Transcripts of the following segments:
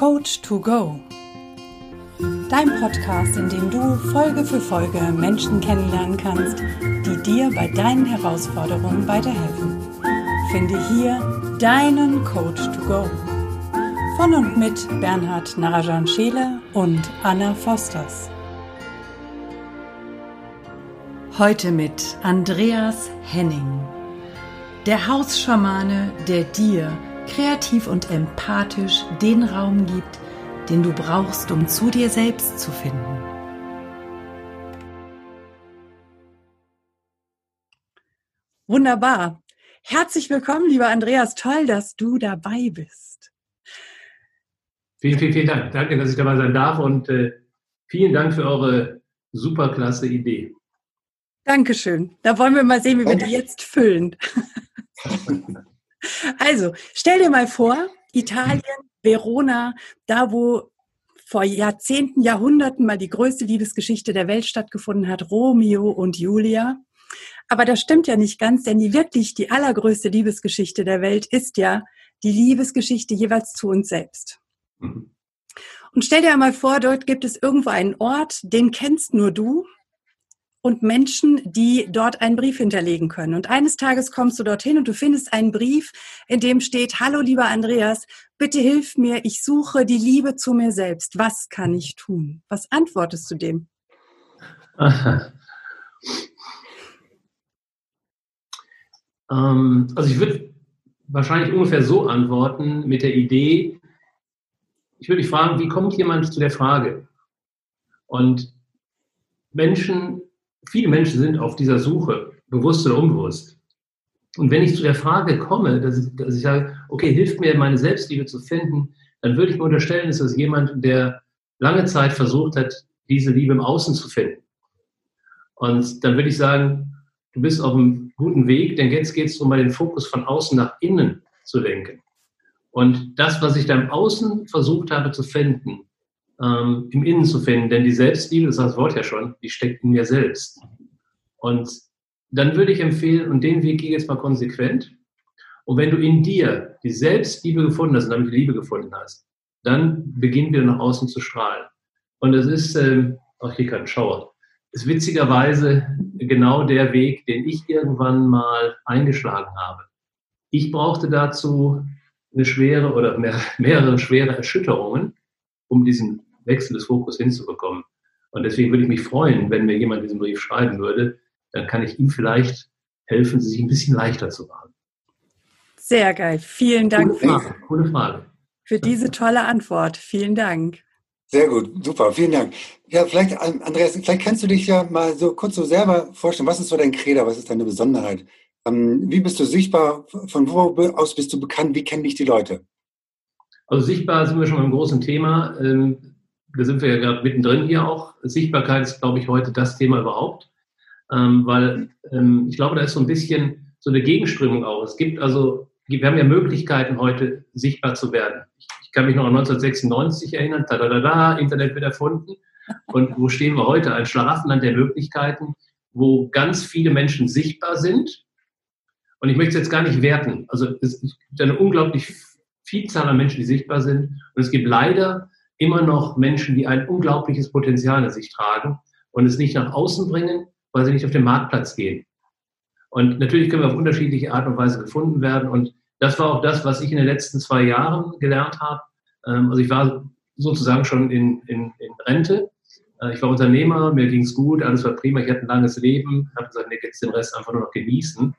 Coach to Go. Dein Podcast, in dem du Folge für Folge Menschen kennenlernen kannst, die dir bei deinen Herausforderungen weiterhelfen. Finde hier deinen Coach to Go. Von und mit Bernhard Narajan Scheele und Anna Fosters. Heute mit Andreas Henning, der Hausschamane, der dir kreativ und empathisch den Raum gibt, den du brauchst, um zu dir selbst zu finden. Wunderbar. Herzlich willkommen, lieber Andreas. Toll, dass du dabei bist. Vielen, vielen, vielen Dank. Danke, dass ich dabei sein darf und äh, vielen Dank für eure superklasse Idee. Dankeschön. Da wollen wir mal sehen, wie wir die jetzt füllen. Also, stell dir mal vor, Italien, Verona, da wo vor Jahrzehnten, Jahrhunderten mal die größte Liebesgeschichte der Welt stattgefunden hat, Romeo und Julia. Aber das stimmt ja nicht ganz, denn die wirklich die allergrößte Liebesgeschichte der Welt ist ja die Liebesgeschichte jeweils zu uns selbst. Mhm. Und stell dir mal vor, dort gibt es irgendwo einen Ort, den kennst nur du und Menschen, die dort einen Brief hinterlegen können. Und eines Tages kommst du dorthin und du findest einen Brief, in dem steht, Hallo lieber Andreas, bitte hilf mir, ich suche die Liebe zu mir selbst. Was kann ich tun? Was antwortest du dem? ähm, also ich würde wahrscheinlich ungefähr so antworten mit der Idee, ich würde dich fragen, wie kommt jemand zu der Frage? Und Menschen viele Menschen sind auf dieser Suche, bewusst oder unbewusst. Und wenn ich zu der Frage komme, dass ich, dass ich sage, okay, hilft mir, meine Selbstliebe zu finden, dann würde ich mir unterstellen, ist das jemand, der lange Zeit versucht hat, diese Liebe im Außen zu finden. Und dann würde ich sagen, du bist auf einem guten Weg, denn jetzt geht es darum, den Fokus von außen nach innen zu lenken. Und das, was ich da im Außen versucht habe zu finden, ähm, im Innen zu finden. Denn die Selbstliebe, das sagt das Wort ja schon, die steckt in mir selbst. Und dann würde ich empfehlen, und den Weg gehe jetzt mal konsequent. Und wenn du in dir die Selbstliebe gefunden hast und damit die Liebe gefunden hast, dann beginnt wieder nach außen zu strahlen. Und es ist, ähm, ach, hier kann Schauer, ist witzigerweise genau der Weg, den ich irgendwann mal eingeschlagen habe. Ich brauchte dazu eine schwere oder mehr, mehrere schwere Erschütterungen, um diesen Wechsel des Fokus hinzubekommen. Und deswegen würde ich mich freuen, wenn mir jemand diesen Brief schreiben würde, dann kann ich ihm vielleicht helfen, sich ein bisschen leichter zu machen. Sehr geil. Vielen Dank. Coole Frage. Coole Frage. Für diese tolle Antwort. Vielen Dank. Sehr gut, super, vielen Dank. Ja, vielleicht, Andreas, vielleicht kannst du dich ja mal so kurz so selber vorstellen. Was ist so dein Credo? Was ist deine Besonderheit? Ähm, wie bist du sichtbar? Von wo aus bist du bekannt? Wie kennen dich die Leute? Also sichtbar sind wir schon beim großen Thema. Da sind wir ja gerade mittendrin hier auch. Sichtbarkeit ist, glaube ich, heute das Thema überhaupt. Ähm, weil ähm, ich glaube, da ist so ein bisschen so eine Gegenströmung auch. Es gibt also, wir haben ja Möglichkeiten, heute sichtbar zu werden. Ich, ich kann mich noch an 1996 erinnern, da, da, da, da, Internet wird erfunden. Und wo stehen wir heute? Ein Schlaraffenland der Möglichkeiten, wo ganz viele Menschen sichtbar sind. Und ich möchte es jetzt gar nicht werten. Also es gibt eine unglaublich Vielzahl an Menschen, die sichtbar sind. Und es gibt leider immer noch Menschen, die ein unglaubliches Potenzial in sich tragen und es nicht nach außen bringen, weil sie nicht auf den Marktplatz gehen. Und natürlich können wir auf unterschiedliche Art und Weise gefunden werden. Und das war auch das, was ich in den letzten zwei Jahren gelernt habe. Ähm, also ich war sozusagen schon in, in, in Rente. Äh, ich war Unternehmer, mir ging es gut, alles war prima, ich hatte ein langes Leben, habe gesagt, nee, jetzt den Rest einfach nur noch genießen.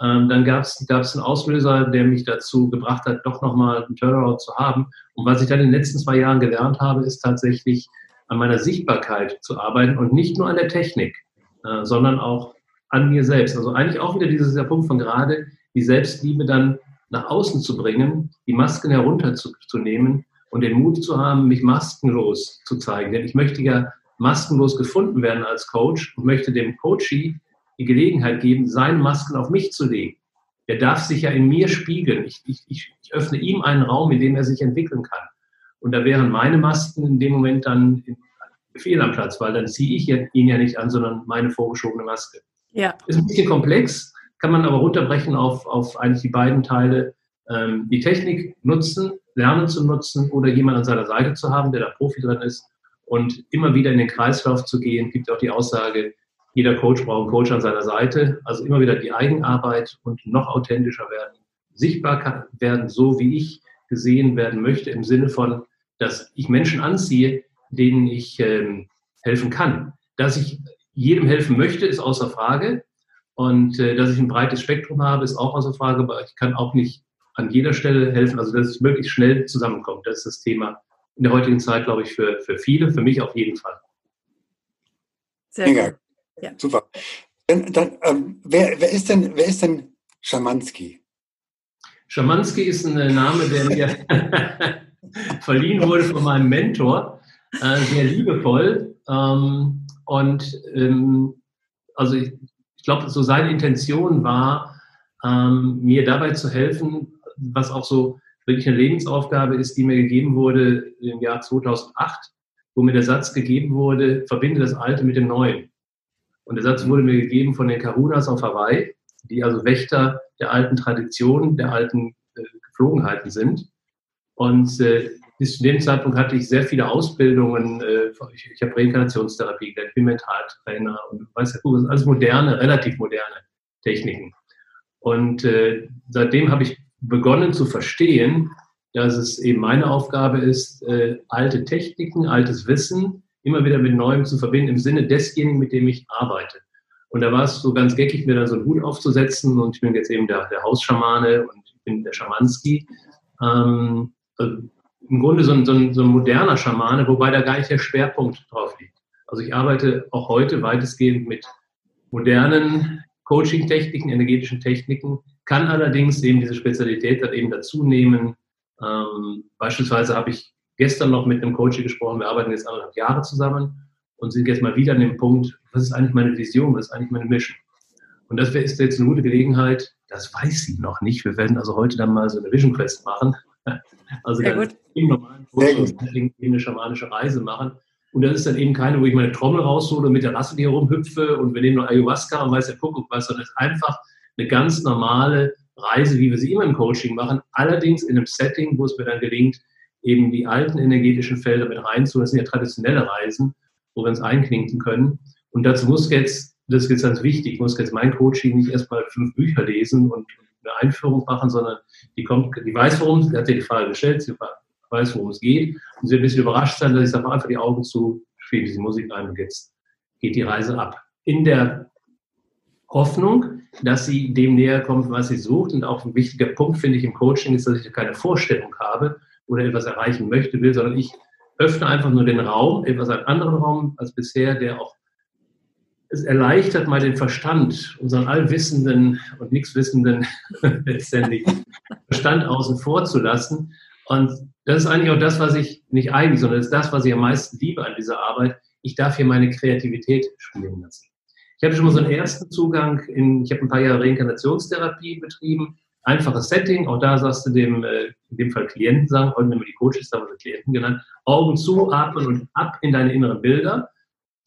Ähm, dann gab es einen Auslöser, der mich dazu gebracht hat, doch nochmal einen Turnaround zu haben. Und was ich dann in den letzten zwei Jahren gelernt habe, ist tatsächlich an meiner Sichtbarkeit zu arbeiten und nicht nur an der Technik, äh, sondern auch an mir selbst. Also eigentlich auch wieder dieser Punkt von gerade, die Selbstliebe dann nach außen zu bringen, die Masken herunterzunehmen und den Mut zu haben, mich maskenlos zu zeigen. Denn ich möchte ja maskenlos gefunden werden als Coach und möchte dem Coachee die Gelegenheit geben, seine Masken auf mich zu legen. Er darf sich ja in mir spiegeln. Ich, ich, ich öffne ihm einen Raum, in dem er sich entwickeln kann. Und da wären meine Masken in dem Moment dann fehl am Platz, weil dann ziehe ich ihn ja nicht an, sondern meine vorgeschobene Maske. Ja. Ist ein bisschen komplex, kann man aber runterbrechen auf, auf eigentlich die beiden Teile. Ähm, die Technik nutzen, lernen zu nutzen oder jemand an seiner Seite zu haben, der da Profi drin ist und immer wieder in den Kreislauf zu gehen. Gibt auch die Aussage, jeder Coach braucht einen Coach an seiner Seite. Also immer wieder die Eigenarbeit und noch authentischer werden, sichtbar werden, so wie ich gesehen werden möchte, im Sinne von, dass ich Menschen anziehe, denen ich ähm, helfen kann. Dass ich jedem helfen möchte, ist außer Frage. Und äh, dass ich ein breites Spektrum habe, ist auch außer Frage, aber ich kann auch nicht an jeder Stelle helfen, also dass es möglichst schnell zusammenkommt. Das ist das Thema in der heutigen Zeit, glaube ich, für, für viele, für mich auf jeden Fall. Sehr gut. Ja. Super. Dann, dann ähm, wer, wer, ist denn, wer ist denn Schamanski? Schamanski ist ein Name, der mir verliehen wurde von meinem Mentor, äh, sehr liebevoll. Ähm, und ähm, also ich, ich glaube, so seine Intention war, ähm, mir dabei zu helfen, was auch so wirklich eine Lebensaufgabe ist, die mir gegeben wurde im Jahr 2008, wo mir der Satz gegeben wurde, verbinde das Alte mit dem Neuen. Und der Satz wurde mir gegeben von den Karunas auf Hawaii, die also Wächter der alten Traditionen, der alten äh, Geflogenheiten sind. Und äh, bis zu dem Zeitpunkt hatte ich sehr viele Ausbildungen. Äh, ich, ich habe Reinkarnationstherapie gelernt, bin Mentaltrainer und weiß ja, alles moderne, relativ moderne Techniken. Und äh, seitdem habe ich begonnen zu verstehen, dass es eben meine Aufgabe ist, äh, alte Techniken, altes Wissen immer wieder mit Neuem zu verbinden im Sinne desjenigen, mit dem ich arbeite. Und da war es so ganz geckig, mir da so einen Hut aufzusetzen und ich bin jetzt eben der, der Hausschamane und ich bin der Schamanski. Ähm, also Im Grunde so ein, so, ein, so ein moderner Schamane, wobei da gar nicht der Schwerpunkt drauf liegt. Also ich arbeite auch heute weitestgehend mit modernen Coaching-Techniken, energetischen Techniken, kann allerdings eben diese Spezialität dann eben dazu nehmen. Ähm, beispielsweise habe ich gestern noch mit einem Coach gesprochen, wir arbeiten jetzt anderthalb Jahre zusammen und sind jetzt mal wieder an dem Punkt, was ist eigentlich meine Vision, was ist eigentlich meine Mission? Und das ist jetzt eine gute Gelegenheit, das weiß sie noch nicht. Wir werden also heute dann mal so eine Vision Quest machen. Also Sehr dann im normalen Kurs eine schamanische Reise machen. Und das ist dann eben keine, wo ich meine Trommel raushole und mit der Rasse hier rumhüpfe und wir nehmen noch Ayahuasca und weiß der Kuckuck was, sondern es ist einfach eine ganz normale Reise, wie wir sie immer im Coaching machen, allerdings in einem Setting, wo es mir dann gelingt, eben die alten energetischen Felder mit reinzuholen. Das sind ja traditionelle Reisen, wo wir uns einklinken können. Und dazu muss jetzt, das ist jetzt ganz wichtig, muss jetzt mein Coaching nicht erstmal fünf Bücher lesen und eine Einführung machen, sondern die kommt, die weiß, worum es, die hat die Frage gestellt, sie weiß, worum es geht. Und sie wird ein bisschen überrascht sein, dass ich sage, einfach die Augen zu, spiele diese Musik ein und jetzt geht die Reise ab. In der Hoffnung, dass sie dem näher kommt, was sie sucht. Und auch ein wichtiger Punkt, finde ich, im Coaching ist, dass ich keine Vorstellung habe oder etwas erreichen möchte, will, sondern ich öffne einfach nur den Raum, etwas einen anderen Raum als bisher, der auch es erleichtert mal den Verstand, unseren allwissenden und nichtswissenden letztendlich Verstand außen vor zu lassen. Und das ist eigentlich auch das, was ich nicht eigentlich, sondern das ist das, was ich am meisten liebe an dieser Arbeit. Ich darf hier meine Kreativität spielen lassen. Ich hatte schon mal so einen ersten Zugang in, ich habe ein paar Jahre Reinkarnationstherapie betrieben. Einfaches Setting, auch da sagst du dem, äh, in dem Fall Klienten sagen, heute nehmen wir die Coaches, da haben wir Klienten genannt, Augen zu, atmen und ab in deine inneren Bilder.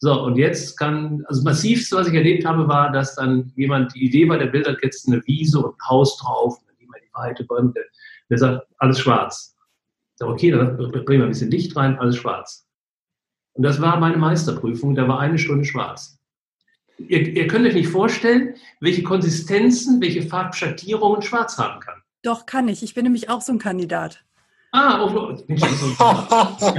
So, und jetzt kann, also massivste, was ich erlebt habe, war, dass dann jemand, die Idee war, der Bild hat jetzt eine Wiese und ein Haus drauf, dann gehen wir die Weite, Bäume, der, der sagt, alles schwarz. Ich sage, okay, dann bringen wir ein bisschen Licht rein, alles schwarz. Und das war meine Meisterprüfung, da war eine Stunde schwarz. Ihr, ihr könnt euch nicht vorstellen, welche Konsistenzen, welche Farbschattierungen Schwarz haben kann. Doch, kann ich. Ich bin nämlich auch so ein Kandidat. Ah, oh,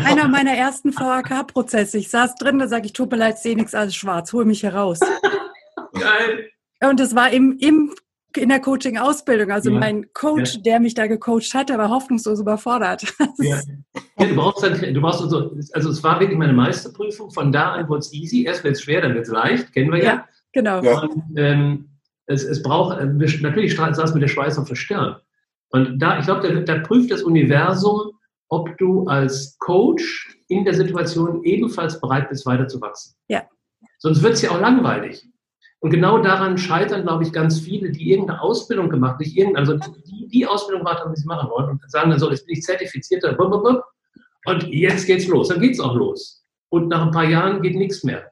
Einer meiner ersten VHK-Prozesse. Ich saß drin, da sage ich, tut mir leid, sehe nichts, alles schwarz, hol mich heraus. Geil. Und das war im, im in der Coaching-Ausbildung. Also ja. mein Coach, ja. der mich da gecoacht hat, der war hoffnungslos überfordert. Ja. ja. du brauchst dann, du brauchst so, also es war wirklich meine Meisterprüfung. Von da an wurde es easy. Erst wird es schwer, dann wird es leicht. Kennen wir ja. ja genau. Und, ähm, es, es braucht, äh, natürlich saß mit der Schweiß auf der Stirn. Und da, ich glaube, da, da prüft das Universum, ob du als Coach in der Situation ebenfalls bereit bist, weiterzuwachsen. Ja. Sonst wird es ja auch langweilig. Und genau daran scheitern, glaube ich, ganz viele, die irgendeine Ausbildung gemacht, nicht irgendeine, also die, die Ausbildung gemacht haben, die sie machen wollen und sagen dann so, jetzt bin ich zertifizierter, und jetzt geht's los. Dann geht's auch los. Und nach ein paar Jahren geht nichts mehr,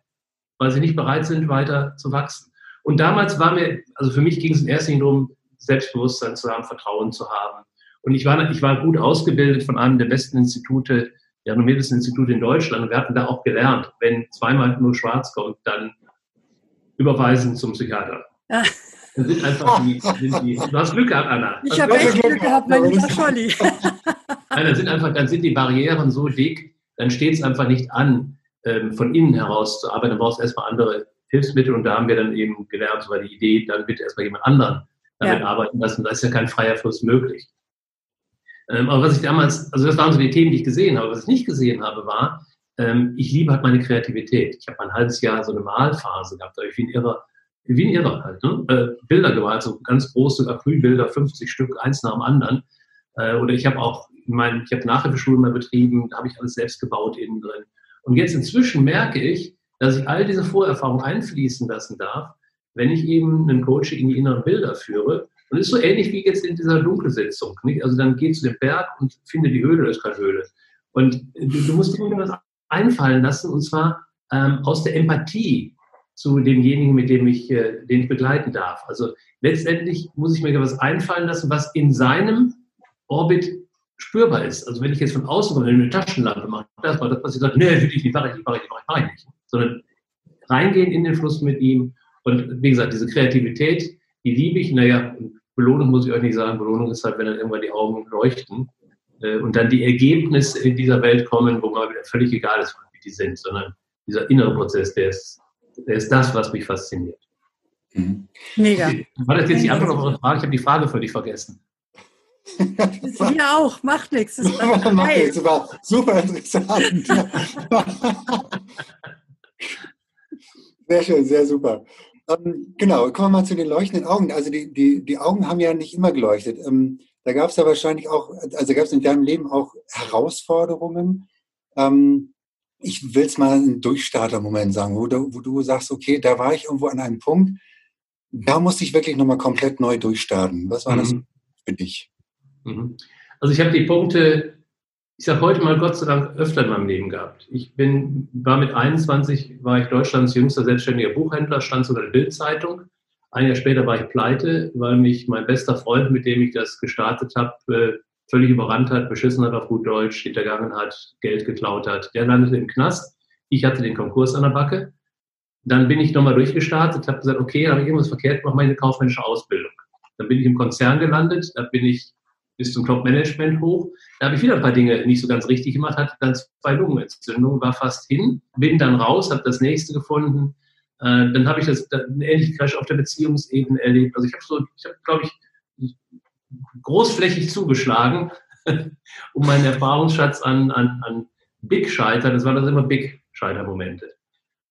weil sie nicht bereit sind, weiter zu wachsen. Und damals war mir, also für mich ging es in erster Linie darum, Selbstbewusstsein zu haben, Vertrauen zu haben Und ich war, ich war gut ausgebildet von einem der besten Institute, der renommiertesten Institute in Deutschland. Und wir hatten da auch gelernt, wenn zweimal nur schwarz kommt, dann überweisen zum Psychiater. Ja. Dann sind einfach die, sind die, du hast Glück gehabt, Anna. Ich habe echt Glück gehabt, mein lieber Scholli. Nein, dann sind einfach, dann sind die Barrieren so dick, dann steht es einfach nicht an, ähm, von innen heraus zu arbeiten. Dann brauchst du erstmal andere Hilfsmittel und da haben wir dann eben gelernt, so war die Idee, dann bitte erstmal jemand anderen damit ja. arbeiten lassen. Da ist ja kein freier Fluss möglich. Ähm, aber was ich damals, also das waren so die Themen, die ich gesehen habe. Was ich nicht gesehen habe, war, ähm, ich liebe halt meine Kreativität. Ich habe ein halbes Jahr so eine Malphase gehabt, da ich wie ein Irrer, wie ein Irrer halt, ne? äh, Bilder gemalt, so ganz große Acrylbilder, 50 Stück, eins nach dem anderen. Äh, oder ich habe auch, ich meine, ich habe Nachhilfeschulen mal betrieben, da habe ich alles selbst gebaut innen drin. Und jetzt inzwischen merke ich, dass ich all diese Vorerfahrungen einfließen lassen darf, wenn ich eben einen Coach in die inneren Bilder führe. Und es ist so ähnlich wie jetzt in dieser Dunkelsitzung. Nicht? Also dann geh zu dem Berg und finde die Höhle, das ist keine Höhle. Und du, du musst dir was einfallen lassen, und zwar ähm, aus der Empathie zu demjenigen, mit dem ich, äh, den ich begleiten darf. Also letztendlich muss ich mir was einfallen lassen, was in seinem Orbit spürbar ist. Also wenn ich jetzt von außen komme, eine Taschenlampe mache, das war das, was ich sage, nee, will ich nicht, mache ich nicht, mache ich nicht, mache ich nicht. Sondern reingehen in den Fluss mit ihm. Und wie gesagt, diese Kreativität, die liebe ich. Naja, Belohnung muss ich euch nicht sagen. Belohnung ist halt, wenn dann irgendwann die Augen leuchten und dann die Ergebnisse in dieser Welt kommen, wo mal wieder völlig egal ist, wie die sind, sondern dieser innere Prozess, der ist, der ist das, was mich fasziniert. Mhm. Mega. War das jetzt die Antwort auf eure Frage? Ich habe die Frage völlig vergessen. Ja auch, macht nichts. Das macht nichts, das war super interessant. sehr schön, sehr super. Ähm, genau, kommen wir mal zu den leuchtenden Augen. Also die, die, die Augen haben ja nicht immer geleuchtet. Ähm, da gab es ja wahrscheinlich auch, also gab es in deinem Leben auch Herausforderungen. Ähm, ich will es mal einen Durchstarter-Moment sagen, wo du, wo du sagst, okay, da war ich irgendwo an einem Punkt, da musste ich wirklich nochmal komplett neu durchstarten. Was war mhm. das für dich? Mhm. Also ich habe die Punkte, ich sage heute mal Gott sei Dank öfter in meinem Leben gehabt. Ich bin, war mit 21, war ich Deutschlands jüngster selbstständiger Buchhändler, stand sogar in der Bildzeitung. Ein Jahr später war ich pleite, weil mich mein bester Freund, mit dem ich das gestartet habe, äh, völlig überrannt hat, beschissen hat auf gut Deutsch, hintergangen hat, Geld geklaut hat. Der landete im Knast. Ich hatte den Konkurs an der Backe. Dann bin ich nochmal durchgestartet, habe gesagt, okay, habe ich irgendwas verkehrt, mache meine kaufmännische Ausbildung. Dann bin ich im Konzern gelandet, da bin ich bis zum Top-Management hoch. Da habe ich wieder ein paar Dinge nicht so ganz richtig gemacht, hatte dann zwei Lungenentzündungen, war fast hin, bin dann raus, habe das nächste gefunden. Äh, dann habe ich das, einen ähnlichen Crash auf der Beziehungsebene erlebt. Also ich habe so, ich habe, glaube ich, großflächig zugeschlagen, um meinen Erfahrungsschatz an, an, an Big-Scheitern, das waren dann immer Big-Scheitermomente.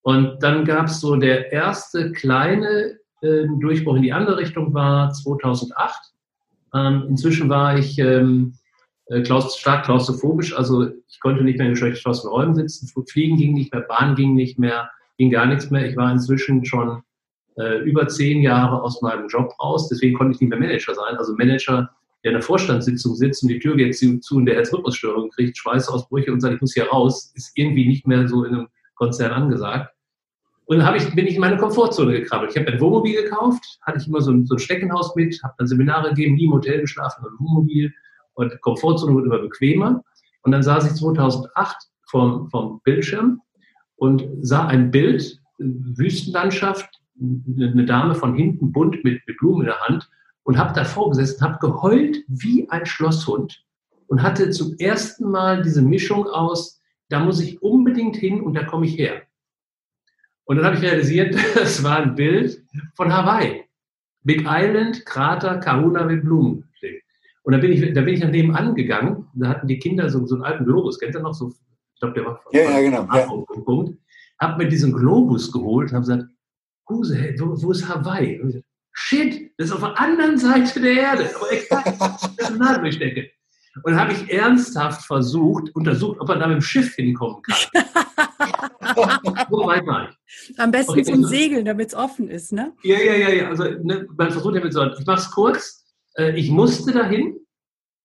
Und dann gab es so der erste kleine äh, Durchbruch in die andere Richtung war 2008. Ähm, inzwischen war ich ähm, äh, klaus stark klaustrophobisch, also ich konnte nicht mehr in geschlossenen Räumen sitzen, Fliegen ging nicht mehr, Bahn ging nicht mehr, ging gar nichts mehr. Ich war inzwischen schon äh, über zehn Jahre aus meinem Job raus, deswegen konnte ich nicht mehr Manager sein. Also Manager, der in der Vorstandssitzung sitzt und die Tür geht zu und der Herzrhythmusstörung kriegt, Schweißausbrüche und sagt, ich muss hier raus, ist irgendwie nicht mehr so in einem Konzern angesagt. Und dann ich, bin ich in meine Komfortzone gekrabbelt. Ich habe ein Wohnmobil gekauft, hatte ich immer so ein, so ein Steckenhaus mit, habe dann Seminare gegeben, nie im Hotel geschlafen, sondern Wohnmobil. Und Komfortzone wurde immer bequemer. Und dann saß ich 2008 vom, vom Bildschirm und sah ein Bild, Wüstenlandschaft, eine Dame von hinten bunt mit, mit Blumen in der Hand und habe davor gesessen, habe geheult wie ein Schlosshund und hatte zum ersten Mal diese Mischung aus, da muss ich unbedingt hin und da komme ich her. Und dann habe ich realisiert, das war ein Bild von Hawaii. Big Island, Krater, Kahuna mit Blumen. Und da bin ich, da bin ich an dem angegangen. Da hatten die Kinder so, so einen alten Globus. Kennt ihr noch so? Ich glaube, der war von, ja, ja, genau. Ja. Punkt. Hab mir diesen Globus geholt und habe gesagt, Huse, hey, wo, wo, ist Hawaii? Und ich, Shit, das ist auf der anderen Seite der Erde. Aber exakt, das ist eine Nadelbestecke. Und habe ich ernsthaft versucht, untersucht, ob man da mit dem Schiff hinkommen kann. so weit war ich. Am besten okay, zum Segeln, damit es offen ist, ne? Ja, ja, ja, ja. Also ne, man versucht ja mit so. Ich mache es kurz. Äh, ich musste dahin,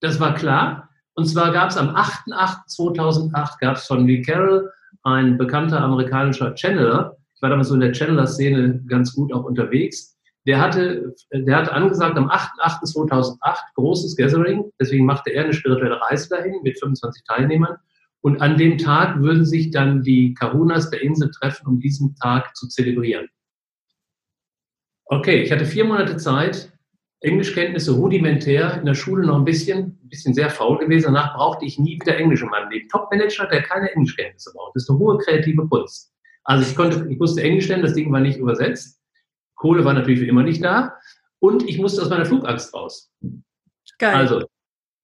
das war klar. Und zwar gab es am 8.8.2008 gab es von Lee Carroll, ein bekannter amerikanischer Channeler. Ich war damals so in der Channeler-Szene ganz gut auch unterwegs. der hatte, der hatte angesagt am 8.8.2008 großes Gathering, deswegen machte er eine spirituelle Reise dahin mit 25 Teilnehmern. Und an dem Tag würden sich dann die Kahunas der Insel treffen, um diesen Tag zu zelebrieren. Okay, ich hatte vier Monate Zeit, Englischkenntnisse rudimentär, in der Schule noch ein bisschen, ein bisschen sehr faul gewesen. Danach brauchte ich nie wieder Englisch in meinem Leben. Top-Manager, der keine Englischkenntnisse braucht. Das ist eine hohe kreative Kunst. Also ich konnte, ich musste Englisch lernen, das Ding war nicht übersetzt. Kohle war natürlich wie immer nicht da. Und ich musste aus meiner Flugangst raus. Geil. Also,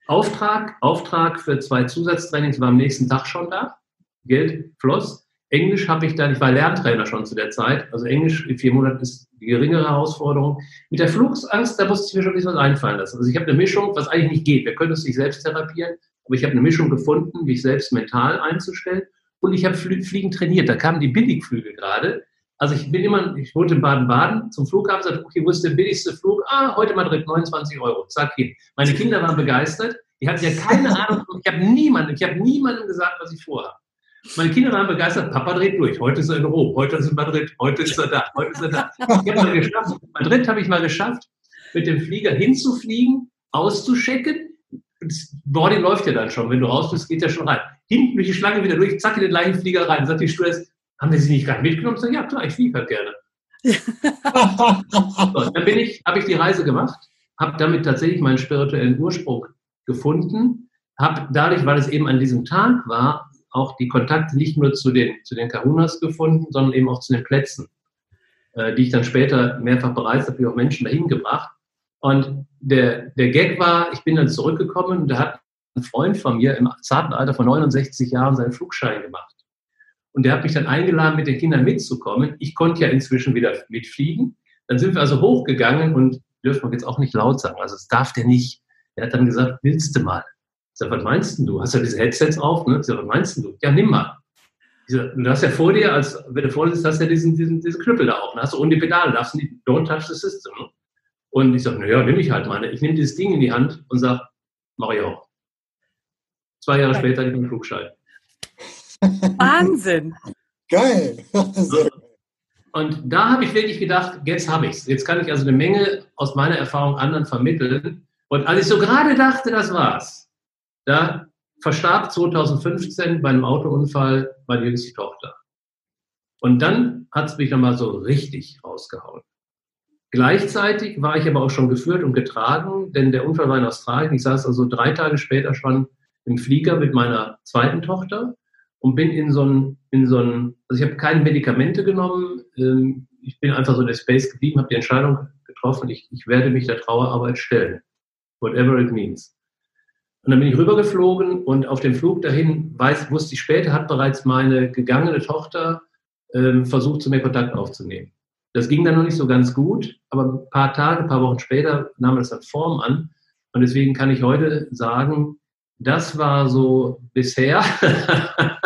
Auftrag, Auftrag für zwei Zusatztrainings war am nächsten Tag schon da. Geld floss. Englisch habe ich dann, ich war Lerntrainer schon zu der Zeit. Also Englisch in vier Monaten ist die geringere Herausforderung. Mit der Flugangst, da musste ich mir schon ein bisschen was einfallen lassen. Also ich habe eine Mischung, was eigentlich nicht geht. Wir können es nicht selbst therapieren, aber ich habe eine Mischung gefunden, mich selbst mental einzustellen. Und ich habe Fliegen trainiert. Da kamen die Billigflüge gerade. Also ich bin immer, ich wohnte in Baden-Baden zum Flughafen, sagte, okay, wo ist der billigste Flug? Ah, heute Madrid, 29 Euro. Zack, hin. Meine Kinder waren begeistert. Ich hatte ja keine Ahnung, ich habe niemanden, ich habe niemandem gesagt, was ich vorhabe. Meine Kinder waren begeistert, Papa dreht durch. Heute ist er in Rom, heute ist er in Madrid, heute ist er da, heute ist er da. Ich habe mal geschafft, Madrid habe ich mal geschafft, mit dem Flieger hinzufliegen, auszuschecken. Das Boarding läuft ja dann schon. Wenn du raus bist, geht ja schon rein. Hinten durch die Schlange wieder durch, zack, in den gleichen Flieger rein. Sagt die Stewardess, haben wir sie nicht gerade mitgenommen? Ich sage, ja klar, ich fliege halt gerne. so, dann bin ich, habe ich die Reise gemacht, habe damit tatsächlich meinen spirituellen Ursprung gefunden, habe dadurch, weil es eben an diesem Tag war, auch die Kontakte nicht nur zu den, zu den Karunas gefunden, sondern eben auch zu den Plätzen, äh, die ich dann später mehrfach bereist habe, wie auch Menschen dahin gebracht. Und der, der Gag war, ich bin dann zurückgekommen und da hat ein Freund von mir im zarten Alter von 69 Jahren seinen Flugschein gemacht. Und der hat mich dann eingeladen, mit den Kindern mitzukommen. Ich konnte ja inzwischen wieder mitfliegen. Dann sind wir also hochgegangen und dürfen wir jetzt auch nicht laut sagen. Also das darf der nicht. Er hat dann gesagt, willst du mal? Ich sage, was meinst du? Hast ja diese Headsets auf? Ne? Ich sage, was meinst du? Ja, nimm mal. Sag, du hast ja vor dir, als wenn du vor dir sitzt, hast du ja diesen, diesen, diesen Knüppel da auch. Ne? Hast du ohne die Pedale, darfst du nicht, don't touch the system. Ne? Und ich sage, naja, nehme ich halt mal. Ich nehme dieses Ding in die Hand und sage, mach ich auch. Zwei Jahre später hatte ich einen Flugschein. Wahnsinn. Geil. Und da habe ich wirklich gedacht, jetzt habe ich es. Jetzt kann ich also eine Menge aus meiner Erfahrung anderen vermitteln. Und als ich so gerade dachte, das war's, da verstarb 2015 bei einem Autounfall meine jüngste Tochter. Und dann hat es mich nochmal so richtig rausgehauen. Gleichzeitig war ich aber auch schon geführt und getragen, denn der Unfall war in Australien. Ich saß also drei Tage später schon im Flieger mit meiner zweiten Tochter und bin in so ein, in so ein, also ich habe keine Medikamente genommen, ähm, ich bin einfach so in der Space geblieben, habe die Entscheidung getroffen, ich, ich werde mich der Trauerarbeit stellen, whatever it means. Und dann bin ich rübergeflogen und auf dem Flug dahin, weiß, wusste ich später, hat bereits meine gegangene Tochter ähm, versucht, zu mir Kontakt aufzunehmen. Das ging dann noch nicht so ganz gut, aber ein paar Tage, ein paar Wochen später nahm das dann Form an. Und deswegen kann ich heute sagen, das war so bisher,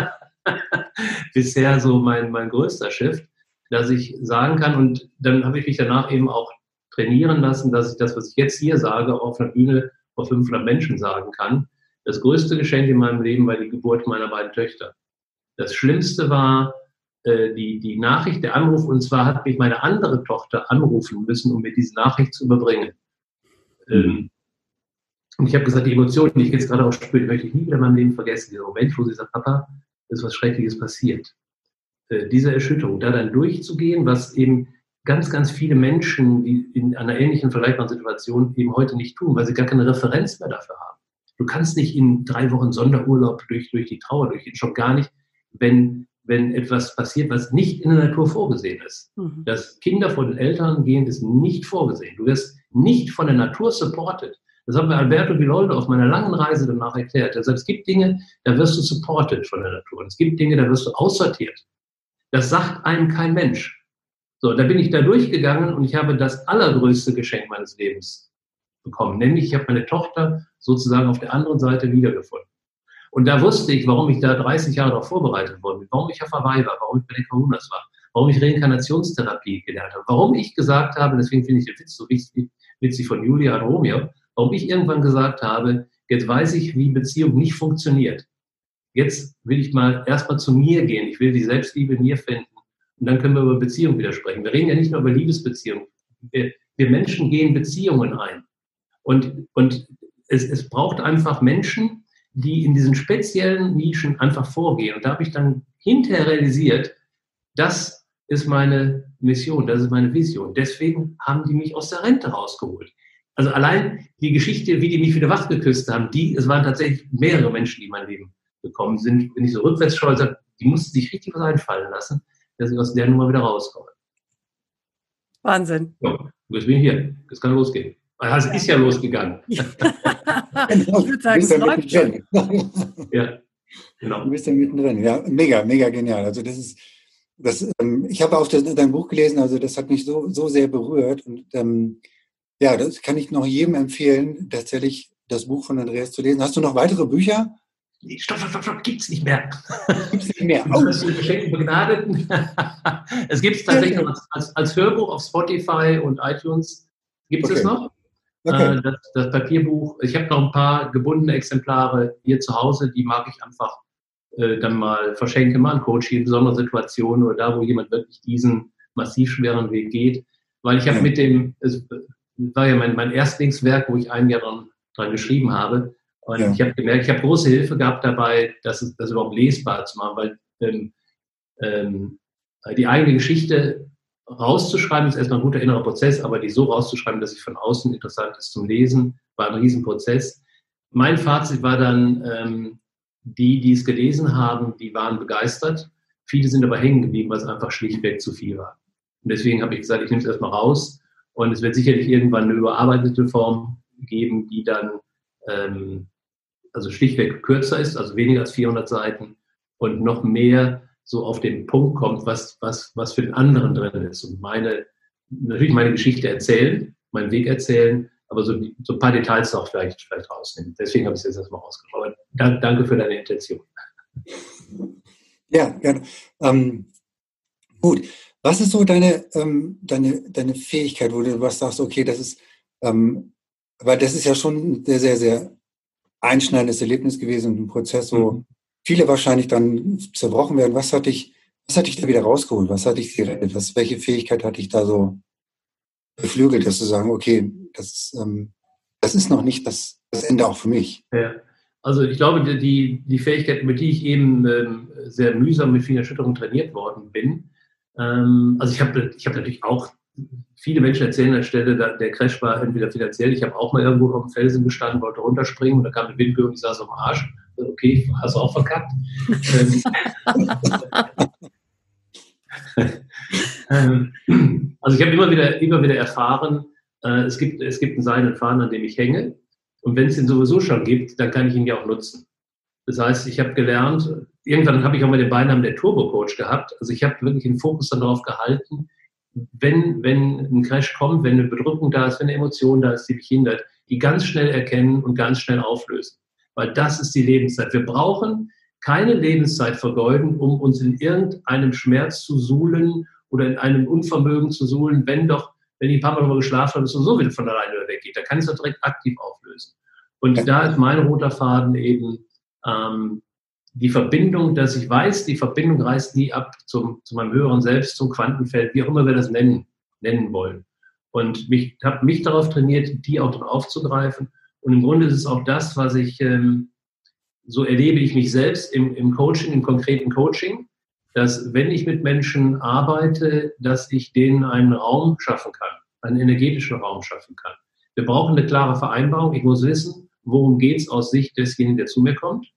bisher so mein, mein größter Shift, dass ich sagen kann, und dann habe ich mich danach eben auch trainieren lassen, dass ich das, was ich jetzt hier sage, auf einer Bühne vor 500 Menschen sagen kann. Das größte Geschenk in meinem Leben war die Geburt meiner beiden Töchter. Das Schlimmste war äh, die, die Nachricht, der Anruf, und zwar hat mich meine andere Tochter anrufen müssen, um mir diese Nachricht zu überbringen. Ähm, und ich habe gesagt, die Emotionen, die ich jetzt gerade auch spüre, möchte ich nie wieder in meinem Leben vergessen. Dieser Moment, wo sie sagt, Papa, ist was Schreckliches passiert. Äh, diese Erschütterung, da dann durchzugehen, was eben ganz, ganz viele Menschen die in einer ähnlichen vergleichbaren Situation eben heute nicht tun, weil sie gar keine Referenz mehr dafür haben. Du kannst nicht in drei Wochen Sonderurlaub durch, durch die Trauer durchgehen, schon gar nicht, wenn, wenn etwas passiert, was nicht in der Natur vorgesehen ist. Mhm. Dass Kinder vor den Eltern gehen, ist nicht vorgesehen. Du wirst nicht von der Natur supported. Das hat mir Alberto Biloldo auf meiner langen Reise danach erklärt. Er sagt, es gibt Dinge, da wirst du supported von der Natur. Und es gibt Dinge, da wirst du aussortiert. Das sagt einem kein Mensch. So, da bin ich da durchgegangen und ich habe das allergrößte Geschenk meines Lebens bekommen. Nämlich, ich habe meine Tochter sozusagen auf der anderen Seite wiedergefunden. Und da wusste ich, warum ich da 30 Jahre darauf vorbereitet worden bin, warum ich auf Hawaii war, warum ich bei den Kahunas war, warum ich Reinkarnationstherapie gelernt habe, warum ich gesagt habe, deswegen finde ich den Witz so wichtig, witzig von Julia und Romeo, warum ich irgendwann gesagt habe, jetzt weiß ich, wie Beziehung nicht funktioniert. Jetzt will ich mal erstmal zu mir gehen. Ich will die Selbstliebe in mir finden. Und dann können wir über Beziehung wieder sprechen. Wir reden ja nicht nur über Liebesbeziehungen. Wir, wir Menschen gehen Beziehungen ein. Und, und es, es braucht einfach Menschen, die in diesen speziellen Nischen einfach vorgehen. Und da habe ich dann hinterher realisiert, das ist meine Mission, das ist meine Vision. Deswegen haben die mich aus der Rente rausgeholt. Also allein die Geschichte, wie die mich wieder wachgeküsst haben, die, es waren tatsächlich mehrere Menschen, die in mein Leben gekommen sind. Wenn ich so rückwärts schaue, die mussten sich richtig was einfallen lassen, dass ich aus der Nummer wieder rauskomme. Wahnsinn. Ja, jetzt bin ich hier. Es kann losgehen. Also es ist ja losgegangen. ich würde sagen, es läuft schon. ja, genau. Du bist ja mittendrin. Ja, mega, mega genial. Also das ist, das, ähm, ich habe auch das, dein Buch gelesen, also das hat mich so, so sehr berührt. Und ähm, ja, das kann ich noch jedem empfehlen, tatsächlich das Buch von Andreas zu lesen. Hast du noch weitere Bücher? Stopp, stopp, stopp, stopp, gibt's nicht mehr. Gibt's nicht mehr. Oh. Das ist Geschenken Begnadeten. es gibt es tatsächlich noch als, als, als, Hörbuch auf Spotify und iTunes. Gibt es okay. es noch? Okay. Äh, das, das, Papierbuch. Ich habe noch ein paar gebundene Exemplare hier zu Hause, die mag ich einfach äh, dann mal verschenken, mal an Coach in besonderen Situationen oder da, wo jemand wirklich diesen massiv schweren Weg geht. Weil ich habe mit dem, es war ja mein, mein Erstlingswerk, wo ich ein Jahr dran, dran geschrieben habe. Und ja. ich habe gemerkt, ich habe große Hilfe gehabt dabei, das, das überhaupt lesbar zu machen, weil ähm, ähm, die eigene Geschichte rauszuschreiben ist erstmal ein guter innerer Prozess, aber die so rauszuschreiben, dass sie von außen interessant ist zum Lesen, war ein Riesenprozess. Mein Fazit war dann, ähm, die, die es gelesen haben, die waren begeistert. Viele sind aber hängen geblieben, weil es einfach schlichtweg zu viel war. Und deswegen habe ich gesagt, ich nehme es erstmal raus. Und es wird sicherlich irgendwann eine überarbeitete Form geben, die dann ähm, also schlichtweg kürzer ist, also weniger als 400 Seiten und noch mehr so auf den Punkt kommt, was, was, was für den anderen drin ist. Und meine, natürlich meine Geschichte erzählen, meinen Weg erzählen, aber so, so ein paar Details auch vielleicht, vielleicht rausnehmen. Deswegen habe ich es jetzt erstmal rausgeschaut. Dank, danke für deine Intention. Ja, gerne. Ähm, gut. Was ist so deine, ähm, deine, deine Fähigkeit, wo du was sagst, okay, das ist, ähm, weil das ist ja schon sehr, sehr, sehr einschneidendes Erlebnis gewesen und ein Prozess, wo mhm. viele wahrscheinlich dann zerbrochen werden. Was hat dich, was hat dich da wieder rausgeholt? Was hat dich gerettet? Was, welche Fähigkeit hat dich da so beflügelt, dass du sagen, okay, das, ähm, das ist noch nicht das, das Ende auch für mich? Ja. Also ich glaube, die, die Fähigkeit, mit die ich eben ähm, sehr mühsam mit vielen Erschütterungen trainiert worden bin, ähm, also ich habe ich hab natürlich auch viele Menschen erzählen an der Stelle, der Crash war entweder finanziell, ich habe auch mal irgendwo auf dem Felsen gestanden, wollte runterspringen und da kam eine Windböe und ich saß auf dem Arsch. Okay, hast du auch verkackt. Ähm, also ich habe immer wieder, immer wieder erfahren, äh, es, gibt, es gibt einen seinen Faden, an dem ich hänge. Und wenn es den sowieso schon gibt, dann kann ich ihn ja auch nutzen. Das heißt, ich habe gelernt, irgendwann habe ich auch mal den Beinamen der Turbo-Coach gehabt. Also ich habe wirklich den Fokus darauf gehalten, wenn, wenn ein Crash kommt, wenn eine Bedrückung da ist, wenn eine Emotion da ist, die mich hindert, die ganz schnell erkennen und ganz schnell auflösen. Weil das ist die Lebenszeit. Wir brauchen keine Lebenszeit vergeuden, um uns in irgendeinem Schmerz zu suhlen oder in einem Unvermögen zu suhlen, wenn doch, wenn ich ein paar Mal darüber geschlafen habe, es so wieder von alleine weggeht. Da kann ich es doch direkt aktiv auflösen. Und da ist mein roter Faden eben ähm, die Verbindung, dass ich weiß, die Verbindung reißt nie ab zum, zu meinem höheren Selbst, zum Quantenfeld, wie auch immer wir das nennen, nennen wollen. Und mich habe mich darauf trainiert, die auch dann aufzugreifen. Und im Grunde ist es auch das, was ich, ähm, so erlebe ich mich selbst im, im Coaching, im konkreten Coaching, dass wenn ich mit Menschen arbeite, dass ich denen einen Raum schaffen kann, einen energetischen Raum schaffen kann. Wir brauchen eine klare Vereinbarung. Ich muss wissen, worum geht es aus Sicht desjenigen, der zu mir kommt.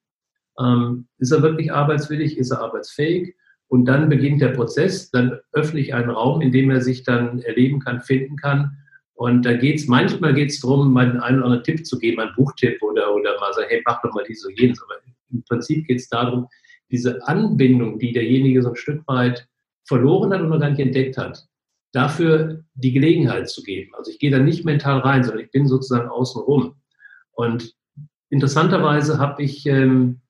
Ähm, ist er wirklich arbeitswillig? Ist er arbeitsfähig? Und dann beginnt der Prozess. Dann öffne ich einen Raum, in dem er sich dann erleben kann, finden kann. Und da geht es, manchmal geht es darum, mal einen oder anderen Tipp zu geben, einen Buchtipp oder, oder mal sagen, hey, mach doch mal dies oder jenes. Aber im Prinzip geht es darum, diese Anbindung, die derjenige so ein Stück weit verloren hat und noch gar nicht entdeckt hat, dafür die Gelegenheit zu geben. Also ich gehe da nicht mental rein, sondern ich bin sozusagen außen rum. Und interessanterweise habe ich ähm,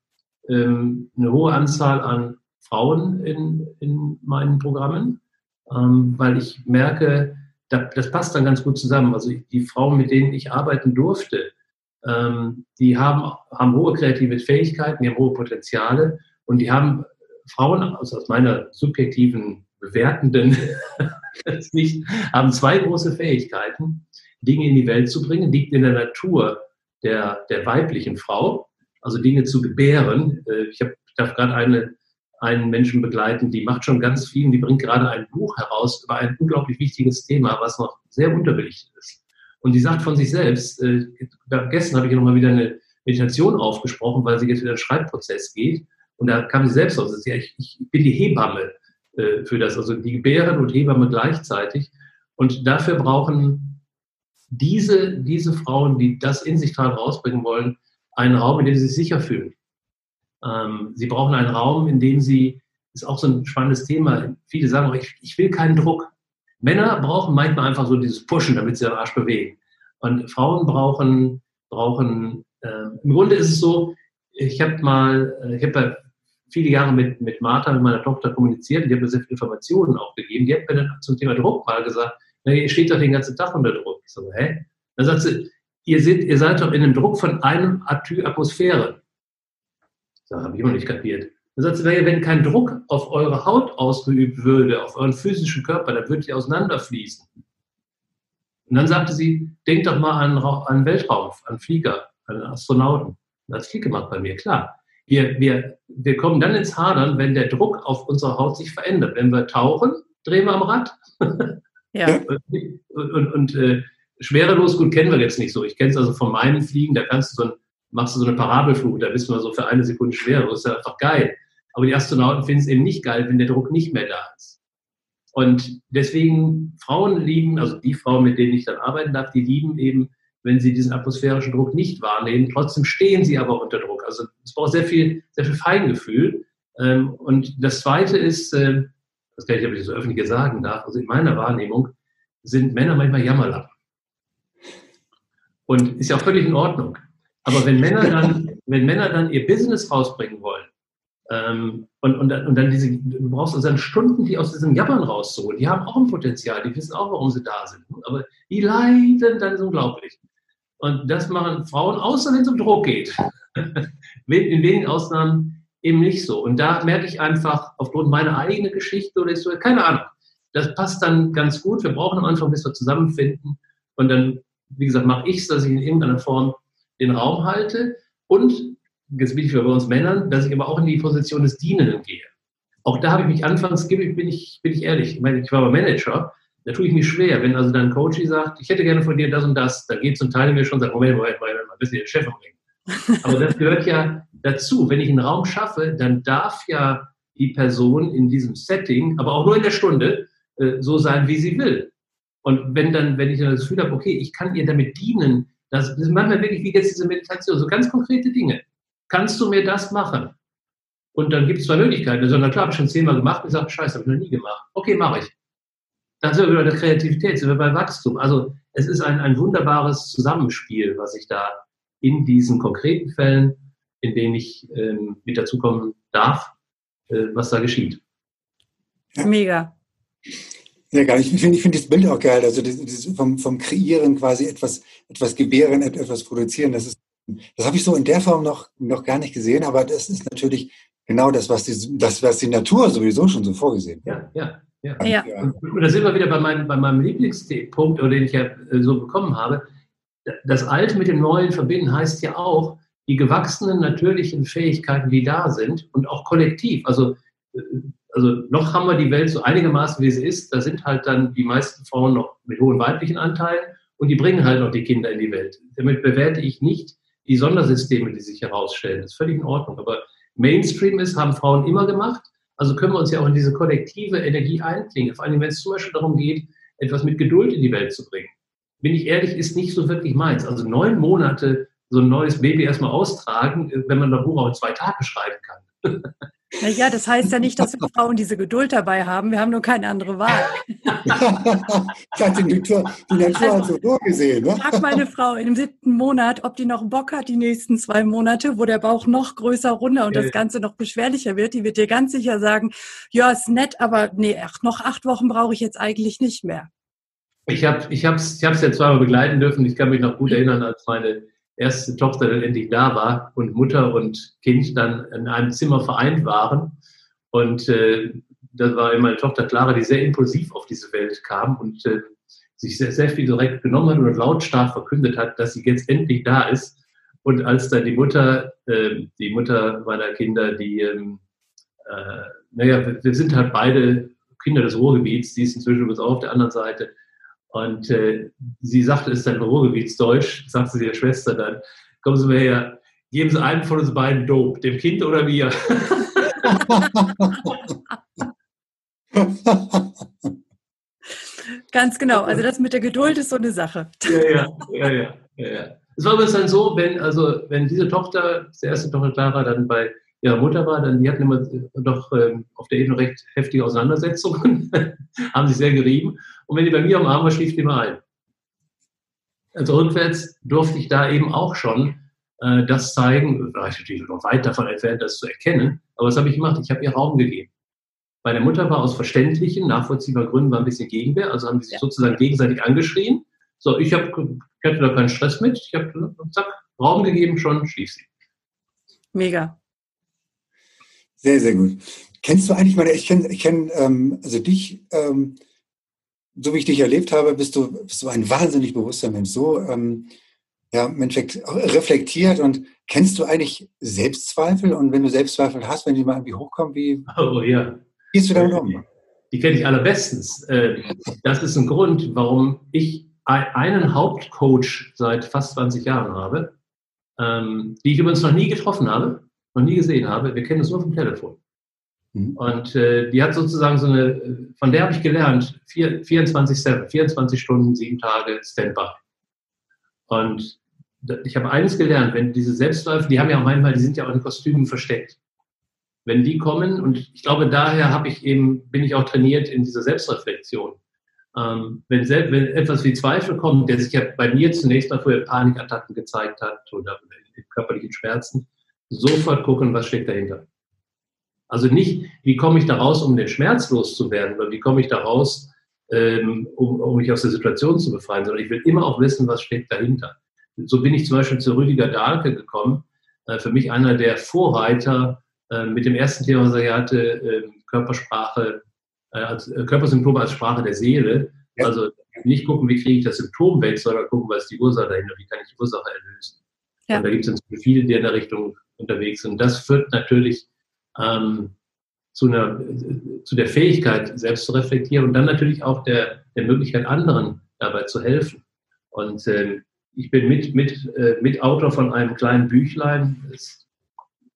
ähm, eine hohe Anzahl an Frauen in, in meinen Programmen, ähm, weil ich merke, das passt dann ganz gut zusammen. Also die Frauen, mit denen ich arbeiten durfte, ähm, die haben, haben hohe kreative Fähigkeiten, die haben hohe Potenziale und die haben Frauen, also aus meiner subjektiven bewertenden nicht, haben zwei große Fähigkeiten, Dinge in die Welt zu bringen, liegt in der Natur der, der weiblichen Frau, also Dinge zu gebären. Äh, ich, hab, darf gerade eine, einen Menschen begleiten, die macht schon ganz viel, die bringt gerade ein Buch heraus über ein unglaublich wichtiges Thema, was noch sehr unterbelichtet ist. Und die sagt von sich selbst, äh, gestern habe ich ihr nochmal wieder eine Meditation aufgesprochen, weil sie jetzt wieder einen Schreibprozess geht. Und da kam sie selbst aus. Ich, ich bin die Hebamme äh, für das, also die Gebären und Hebamme gleichzeitig. Und dafür brauchen diese, diese Frauen, die das in sich tragen, rausbringen wollen, einen Raum, in dem sie sich sicher fühlen. Ähm, sie brauchen einen Raum, in dem sie, ist auch so ein spannendes Thema, viele sagen, ich, ich will keinen Druck. Männer brauchen manchmal einfach so dieses Pushen, damit sie den Arsch bewegen. Und Frauen brauchen, brauchen äh, im Grunde ist es so, ich habe mal, äh, ich habe viele Jahre mit, mit Martha, mit meiner Tochter kommuniziert die hat mir sehr viele Informationen auch gegeben. Die hat mir dann zum Thema Druck mal gesagt, na, ihr steht doch den ganzen Tag unter Druck. Ich so, hä? Dann sagt sie, ihr, seht, ihr seid doch in einem Druck von einem Atü Atmosphäre. Da habe ich immer nicht kapiert. Dann sagt sie, wenn kein Druck auf eure Haut ausgeübt würde, auf euren physischen Körper, dann würdet ihr auseinanderfließen. Und dann sagte sie, denkt doch mal an, an Weltraum, an Flieger, an Astronauten. Das hat viel gemacht bei mir, klar. Wir, wir, wir kommen dann ins Hadern, wenn der Druck auf unserer Haut sich verändert. Wenn wir tauchen, drehen wir am Rad. Ja. und, und, und äh, schwerelos gut kennen wir jetzt nicht so. Ich kenne es also von meinen Fliegen, da kannst du so ein, machst du so eine Parabelflug, da bist du mal so für eine Sekunde schwer. Das ist ja einfach geil. Aber die Astronauten finden es eben nicht geil, wenn der Druck nicht mehr da ist. Und deswegen Frauen lieben, also die Frauen, mit denen ich dann arbeiten darf, die lieben eben wenn sie diesen atmosphärischen Druck nicht wahrnehmen. Trotzdem stehen sie aber unter Druck. Also es braucht sehr viel, sehr viel Feingefühl. Ähm, und das Zweite ist, äh, das kann ich aber nicht so öffentlich sagen darf, also in meiner Wahrnehmung sind Männer manchmal Jammerlappen. Und ist ja auch völlig in Ordnung. Aber wenn Männer dann, wenn Männer dann ihr Business rausbringen wollen, ähm, und, und, und dann diese, du brauchst also dann Stunden, die aus diesem Jammern rauszuholen. Die haben auch ein Potenzial, die wissen auch, warum sie da sind. Aber die leiden, dann ist unglaublich. Und das machen Frauen, außer wenn es um Druck geht. In wenigen Ausnahmen eben nicht so. Und da merke ich einfach aufgrund meiner eigenen Geschichte oder so, keine Ahnung, das passt dann ganz gut. Wir brauchen am Anfang, bis wir zusammenfinden. Und dann, wie gesagt, mache ich es, dass ich in irgendeiner Form den Raum halte. Und, das bin ich für uns Männern, dass ich aber auch in die Position des Dienenden gehe. Auch da habe ich mich anfangs, bin ich, bin ich ehrlich, ich meine, ich war aber Manager da tue ich mich schwer, wenn also dein Coach sagt, ich hätte gerne von dir das und das, da geht zum Teil mir schon sagt, Moment, Moment, Moment, mal ein bisschen den Chef umbringen. Aber das gehört ja dazu. Wenn ich einen Raum schaffe, dann darf ja die Person in diesem Setting, aber auch nur in der Stunde, äh, so sein, wie sie will. Und wenn dann, wenn ich dann das Gefühl habe, okay, ich kann ihr damit dienen, das, das manchmal wirklich wie jetzt diese Meditation, so ganz konkrete Dinge. Kannst du mir das machen? Und dann gibt es zwei Möglichkeiten. Also, na klar, habe ich schon zehnmal gemacht und gesagt, scheiße, habe ich noch nie gemacht. Okay, mache ich. Dann sind wir bei der Kreativität, sind wir bei Wachstum. Also es ist ein, ein wunderbares Zusammenspiel, was ich da in diesen konkreten Fällen, in denen ich ähm, mit dazukommen darf, äh, was da geschieht. Mega. Ja, geil. Ich finde ich find das Bild auch geil. Also das, das vom, vom Kreieren quasi etwas, etwas gebären, etwas produzieren. Das ist, das habe ich so in der Form noch, noch gar nicht gesehen, aber das ist natürlich genau das, was die, das, was die Natur sowieso schon so vorgesehen hat. Ja, ja. Ja. ja. Und da sind wir wieder bei meinem, bei meinem Lieblingspunkt, den ich ja äh, so bekommen habe. Das Alte mit dem Neuen verbinden heißt ja auch, die gewachsenen natürlichen Fähigkeiten, die da sind und auch kollektiv. Also, äh, also noch haben wir die Welt so einigermaßen, wie sie ist. Da sind halt dann die meisten Frauen noch mit hohen weiblichen Anteilen und die bringen halt noch die Kinder in die Welt. Damit bewerte ich nicht die Sondersysteme, die sich herausstellen. Das ist völlig in Ordnung. Aber Mainstream ist, haben Frauen immer gemacht. Also können wir uns ja auch in diese kollektive Energie einklingen. Vor allem, wenn es zum Beispiel darum geht, etwas mit Geduld in die Welt zu bringen. Bin ich ehrlich, ist nicht so wirklich meins. Also neun Monate so ein neues Baby erstmal austragen, wenn man auch in zwei Tagen schreiben kann. Naja, das heißt ja nicht, dass wir Frauen diese Geduld dabei haben. Wir haben nur keine andere Wahl. ich hatte die Natur, die Natur also, so gesehen. Ne? Ich frage meine Frau im siebten Monat, ob die noch Bock hat, die nächsten zwei Monate, wo der Bauch noch größer runter und das Ganze noch beschwerlicher wird. Die wird dir ganz sicher sagen, ja, ist nett, aber nee, ach, noch acht Wochen brauche ich jetzt eigentlich nicht mehr. Ich habe es ich hab's, ich hab's ja zweimal begleiten dürfen. Ich kann mich noch gut erinnern, als meine erste Tochter dann endlich da war und Mutter und Kind dann in einem Zimmer vereint waren. Und äh, das war meine Tochter Clara, die sehr impulsiv auf diese Welt kam und äh, sich sehr, sehr viel direkt genommen hat und lautstark verkündet hat, dass sie jetzt endlich da ist. Und als dann die Mutter, äh, die Mutter meiner Kinder, die, ähm, äh, naja, wir sind halt beide Kinder des Ruhrgebiets, die ist inzwischen übrigens auch auf der anderen Seite. Und äh, sie sagte, es ist dann Ruhrgebietsdeutsch, sagte sie der Schwester dann, kommen Sie mal her, geben Sie einem von uns beiden Dope, dem Kind oder mir. Ganz genau. Also das mit der Geduld ist so eine Sache. Ja, ja, ja, ja. ja, Es war übrigens dann so, wenn, also, wenn diese Tochter, die erste Tochter Clara, dann bei ihrer Mutter war, dann die hatten immer doch ähm, auf der Ebene recht heftige Auseinandersetzungen, haben sich sehr gerieben. Und wenn die bei mir am Arm war, schlief die mal ein. Also rückwärts durfte ich da eben auch schon äh, das zeigen, war ich natürlich noch weit davon entfernt, das zu erkennen, aber was habe ich gemacht? Ich habe ihr Raum gegeben. Meine Mutter war aus verständlichen, nachvollziehbaren Gründen war ein bisschen Gegenwehr, also haben sie sich ja. sozusagen gegenseitig angeschrien. So, ich, hab, ich hatte da keinen Stress mit, ich habe zack, Raum gegeben, schon schlief sie. Mega. Sehr, sehr gut. Kennst du eigentlich meine, ich kenne, ich kenn, ähm, also dich, ähm, so wie ich dich erlebt habe, bist du, bist du ein wahnsinnig bewusster Mensch. So, ähm, ja, im Endeffekt reflektiert und kennst du eigentlich Selbstzweifel? Und wenn du Selbstzweifel hast, wenn die mal irgendwie hochkommen, wie oh, ja. gehst du damit um? Die kenne ich allerbestens. Äh, das ist ein Grund, warum ich einen Hauptcoach seit fast 20 Jahren habe, ähm, die ich übrigens noch nie getroffen habe, noch nie gesehen habe. Wir kennen uns nur vom Telefon. Mhm. Und äh, die hat sozusagen so eine, von der habe ich gelernt, 24-7, 24 Stunden, sieben Tage Standby. Und ich habe eines gelernt, wenn diese Selbstläufe, die haben ja auch manchmal, die sind ja auch in Kostümen versteckt. Wenn die kommen, und ich glaube, daher habe ich eben, bin ich auch trainiert in dieser Selbstreflexion. Ähm, wenn, selbst, wenn etwas wie Zweifel kommt, der sich ja bei mir zunächst mal vorher Panikattacken gezeigt hat oder körperlichen Schmerzen, sofort gucken, was steckt dahinter. Also nicht, wie komme ich da raus, um den Schmerz loszuwerden, sondern wie komme ich da raus, ähm, um, um mich aus der Situation zu befreien, sondern ich will immer auch wissen, was steckt dahinter. So bin ich zum Beispiel zu Rüdiger Dahlke gekommen, äh, für mich einer der Vorreiter äh, mit dem ersten Thema, was er hatte, ähm, Körpersprache, äh, als, Körpersymptome als Sprache der Seele. Ja. Also nicht gucken, wie kriege ich das Symptom weg, sondern gucken, was ist die Ursache dahinter, wie kann ich die Ursache erlösen. Ja. Und da gibt es viele, die in der Richtung unterwegs sind. Das führt natürlich ähm, zu, einer, zu der Fähigkeit, selbst zu reflektieren und dann natürlich auch der, der Möglichkeit, anderen dabei zu helfen. Und äh, ich bin mit, mit, äh, Mitautor von einem kleinen Büchlein. Es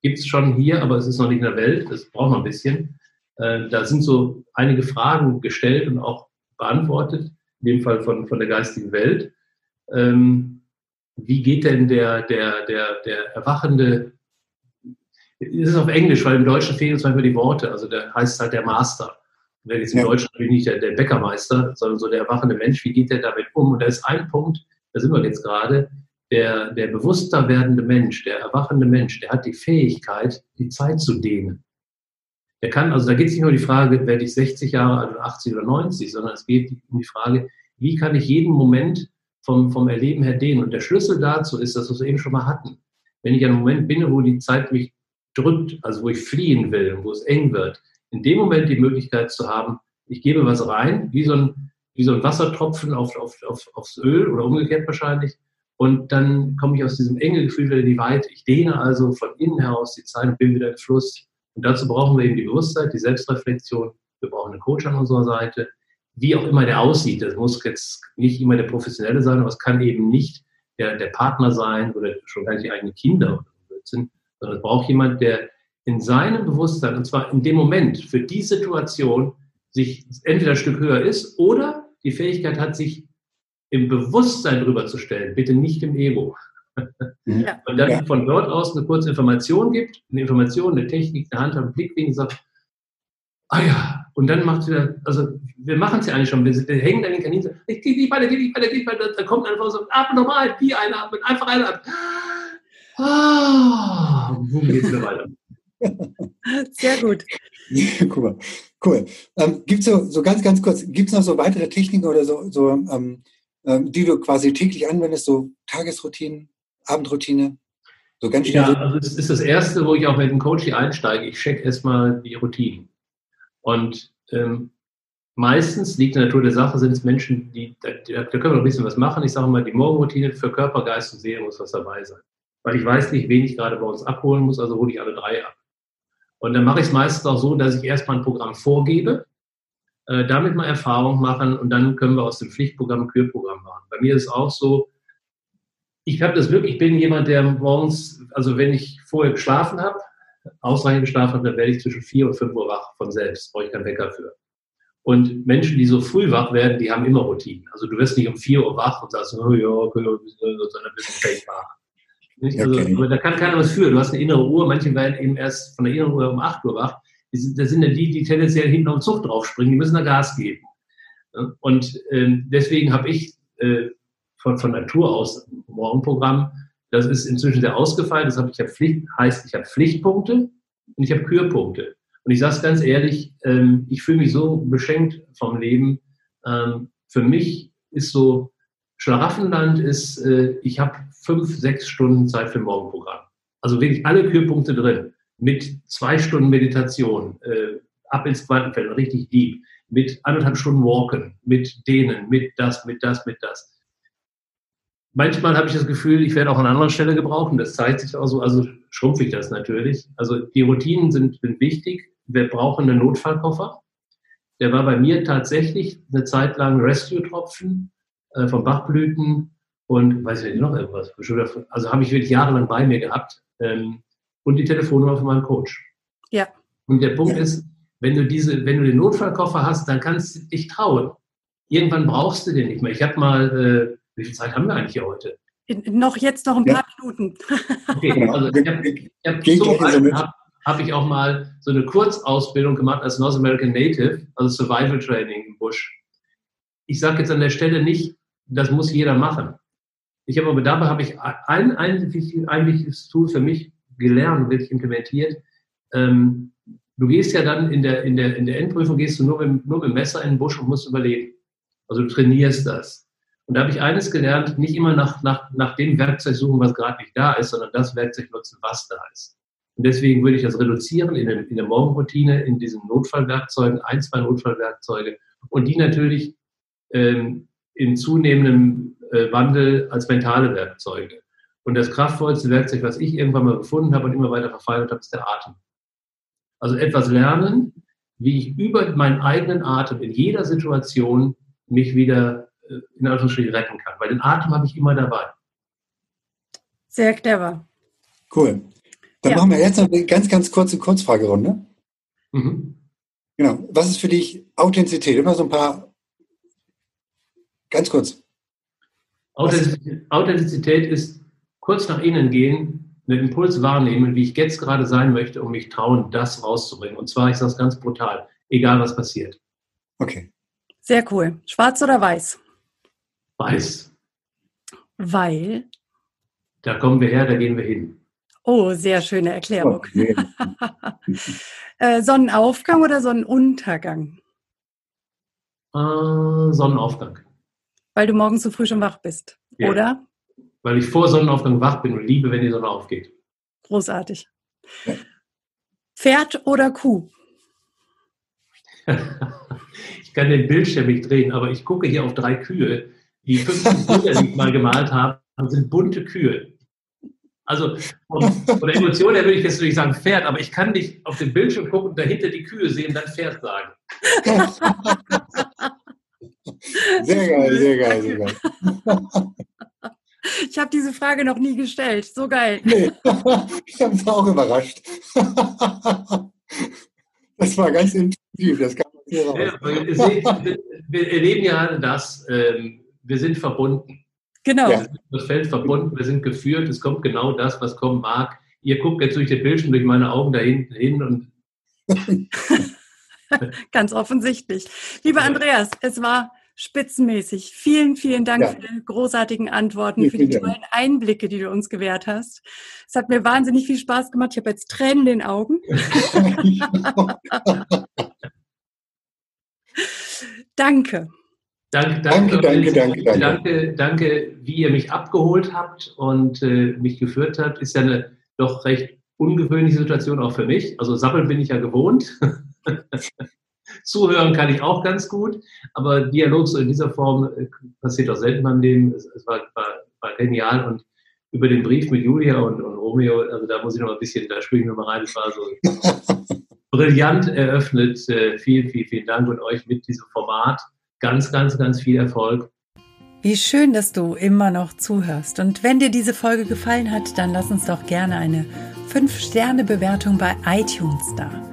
gibt es schon hier, aber es ist noch nicht in der Welt. Das braucht man ein bisschen. Äh, da sind so einige Fragen gestellt und auch beantwortet, in dem Fall von, von der geistigen Welt. Ähm, wie geht denn der, der, der, der erwachende es ist auf Englisch, weil im Deutschen fehlen uns manchmal die Worte. Also der heißt halt der Master. Wenn jetzt im ja. Deutschen natürlich nicht der, der Bäckermeister, sondern so der erwachende Mensch, wie geht der damit um? Und da ist ein Punkt, da sind wir jetzt gerade, der, der bewusster werdende Mensch, der erwachende Mensch, der hat die Fähigkeit, die Zeit zu dehnen. Der kann, also da geht es nicht nur um die Frage, werde ich 60 Jahre alt oder 80 oder 90, sondern es geht um die Frage, wie kann ich jeden Moment vom, vom Erleben her dehnen? Und der Schlüssel dazu ist, das, was wir eben schon mal hatten. Wenn ich an einem Moment bin, wo die Zeit mich drückt, also wo ich fliehen will, wo es eng wird, in dem Moment die Möglichkeit zu haben, ich gebe was rein, wie so ein, wie so ein Wassertropfen auf, auf, auf, aufs Öl oder umgekehrt wahrscheinlich. Und dann komme ich aus diesem enge Gefühl wieder in die Weite. Ich dehne also von innen heraus die Zeit und bin wieder im Fluss. Und dazu brauchen wir eben die Bewusstheit, die Selbstreflexion. Wir brauchen einen Coach an unserer Seite. Wie auch immer der aussieht. Das muss jetzt nicht immer der Professionelle sein, aber es kann eben nicht der, der Partner sein oder schon gar nicht die eigenen Kinder oder Blödsinn, sondern es braucht jemand, der in seinem Bewusstsein, und zwar in dem Moment, für die Situation, sich entweder ein Stück höher ist oder die Fähigkeit hat, sich im Bewusstsein drüber zu stellen, bitte nicht im Ego. Ja. Und dann ja. von dort aus eine kurze Information gibt, eine Information, eine Technik, eine Hand, einen Blickwinkel, sagt, ah ja, und dann macht wieder, also wir machen es ja eigentlich schon, wir, wir hängen an den Kaninen, ich gehe nicht weiter, gehe nicht weiter, gehe nicht weiter, da kommt einfach so, atme normal, die einatmen, einfach einatmen. Ah, boom, geht's wieder weiter. Sehr gut. Guck mal. Cool. Ähm, gibt es so, so ganz, ganz kurz, gibt es noch so weitere Techniken oder so, so ähm, ähm, die du quasi täglich anwendest, so Tagesroutinen, Abendroutine? So ganz schnell. Ja, also das ist das Erste, wo ich auch mit dem Coach hier einsteige. Ich check erstmal die Routinen. Und ähm, meistens liegt in der Natur der Sache, sind es Menschen, die, da, da können wir noch ein bisschen was machen. Ich sage mal, die Morgenroutine für Körper, Geist und Seele muss was dabei sein. Weil ich weiß nicht, wen ich gerade bei uns abholen muss, also hole ich alle drei ab. Und dann mache ich es meistens auch so, dass ich erstmal ein Programm vorgebe, äh, damit mal Erfahrung machen und dann können wir aus dem Pflichtprogramm ein Kürprogramm machen. Bei mir ist es auch so, ich habe das Glück, ich bin jemand, der morgens, also wenn ich vorher geschlafen habe, ausreichend geschlafen habe, dann werde ich zwischen vier und fünf Uhr wach von selbst, brauche ich keinen Wecker für. Und Menschen, die so früh wach werden, die haben immer Routinen. Also du wirst nicht um vier Uhr wach und sagst, oh ja, okay, sondern bist du fake wach. Also, okay. da kann keiner was für. Du hast eine innere Uhr, manche werden eben erst von der inneren Uhr um acht Uhr wach. Das sind ja die, die tendenziell hinten auf den Zug draufspringen, die müssen da Gas geben. Und ähm, deswegen habe ich äh, von, von Natur aus ein Morgenprogramm. Das ist inzwischen sehr ausgefallen. Das ich Pflicht, heißt, ich habe Pflichtpunkte und ich habe Kürpunkte. Und ich sage es ganz ehrlich, ähm, ich fühle mich so beschenkt vom Leben. Ähm, für mich ist so, Schlaraffenland ist, äh, ich habe fünf, sechs Stunden Zeit für Morgenprogramm. Also wirklich alle Kürpunkte drin. Mit zwei Stunden Meditation, äh, ab ins Quantenfeld, richtig deep. Mit anderthalb Stunden Walken, mit denen, mit das, mit das, mit das manchmal habe ich das Gefühl, ich werde auch an anderer Stelle gebrauchen. Das zeigt sich auch so, also schrumpfe ich das natürlich. Also die Routinen sind, sind wichtig. Wir brauchen einen Notfallkoffer. Der war bei mir tatsächlich eine Zeit lang Rescue-Tropfen äh, von Bachblüten und weiß ich nicht noch irgendwas. Also habe ich wirklich jahrelang bei mir gehabt. Ähm, und die Telefonnummer von meinem Coach. Ja. Und der Punkt ist, wenn du diese, wenn du den Notfallkoffer hast, dann kannst du dich trauen. Irgendwann brauchst du den nicht mehr. Ich habe mal äh, wie viel Zeit haben wir eigentlich hier heute? In, noch jetzt noch ein paar ja. Minuten. Okay, also ich habe hab so hab, hab ich auch mal so eine Kurzausbildung gemacht als North American Native, also Survival Training im Busch. Ich sage jetzt an der Stelle nicht, das muss jeder machen. Ich habe aber dabei habe ich ein, ein, wichtiges Tool für mich gelernt, wirklich implementiert. Ähm, du gehst ja dann in der, in der, in der Endprüfung gehst du nur mit, nur mit dem Messer in den Busch und musst überleben. Also du trainierst das. Und da habe ich eines gelernt, nicht immer nach, nach, nach dem Werkzeug suchen, was gerade nicht da ist, sondern das Werkzeug nutzen, was da ist. Und deswegen würde ich das reduzieren in, der, in der Morgenroutine, in diesen Notfallwerkzeugen, ein, zwei Notfallwerkzeuge und die natürlich ähm, in zunehmendem äh, Wandel als mentale Werkzeuge. Und das kraftvollste Werkzeug, was ich irgendwann mal gefunden habe und immer weiter verfeinert habe, ist der Atem. Also etwas lernen, wie ich über meinen eigenen Atem in jeder Situation mich wieder äh, in Anführungsstrichen retten kann. Weil den Atem habe ich immer dabei. Sehr clever. Cool. Dann ja. machen wir jetzt noch eine ganz, ganz kurze Kurzfragerunde. Mhm. Genau. Was ist für dich Authentizität? Immer so ein paar, ganz kurz. Authentizität, ist kurz nach innen gehen, einen Impuls wahrnehmen, wie ich jetzt gerade sein möchte und mich trauen, das rauszubringen. Und zwar, ich sage es ganz brutal, egal was passiert. Okay. Sehr cool. Schwarz oder weiß? Weiß. Weil? Da kommen wir her, da gehen wir hin. Oh, sehr schöne Erklärung. Okay. äh, Sonnenaufgang oder Sonnenuntergang? Äh, Sonnenaufgang. Weil du morgens so früh schon wach bist, ja. oder? Weil ich vor Sonnenaufgang wach bin und liebe, wenn die Sonne aufgeht. Großartig. Pferd oder Kuh? ich kann den Bildschirm nicht drehen, aber ich gucke hier auf drei Kühe die 50 Bilder, die ich mal gemalt habe, sind bunte Kühe. Also von, von der Emotion her würde ich jetzt nicht sagen Pferd, aber ich kann nicht auf den Bildschirm gucken und dahinter die Kühe sehen und dann Pferd sagen. Sehr geil, sehr geil, sehr geil. Ich habe diese Frage noch nie gestellt. So geil. Nee, ich habe es auch überrascht. Das war ganz intensiv. Das kam hier raus. Ja, wir, wir erleben ja das. Ähm, wir sind verbunden. Genau. Ja. Das Feld verbunden, wir sind geführt, es kommt genau das, was kommen mag. Ihr guckt jetzt durch den Bildschirm, durch meine Augen da hinten hin und. Ganz offensichtlich. Lieber Andreas, es war spitzenmäßig. Vielen, vielen Dank ja. für die großartigen Antworten, für die tollen Einblicke, die du uns gewährt hast. Es hat mir wahnsinnig viel Spaß gemacht. Ich habe jetzt Tränen in den Augen. Danke. Danke, danke, danke, danke, danke, danke, danke, wie ihr mich abgeholt habt und äh, mich geführt habt. Ist ja eine doch recht ungewöhnliche Situation auch für mich. Also Sappeln bin ich ja gewohnt. Zuhören kann ich auch ganz gut, aber Dialog so in dieser Form äh, passiert auch selten meinem Leben. Es, es war, war, war, genial und über den Brief mit Julia und, und Romeo, also da muss ich noch ein bisschen, da springe ich noch mal rein, es war so brillant eröffnet. Äh, vielen, vielen, vielen Dank und euch mit diesem Format ganz, ganz, ganz viel Erfolg. Wie schön, dass du immer noch zuhörst. Und wenn dir diese Folge gefallen hat, dann lass uns doch gerne eine 5-Sterne-Bewertung bei iTunes da.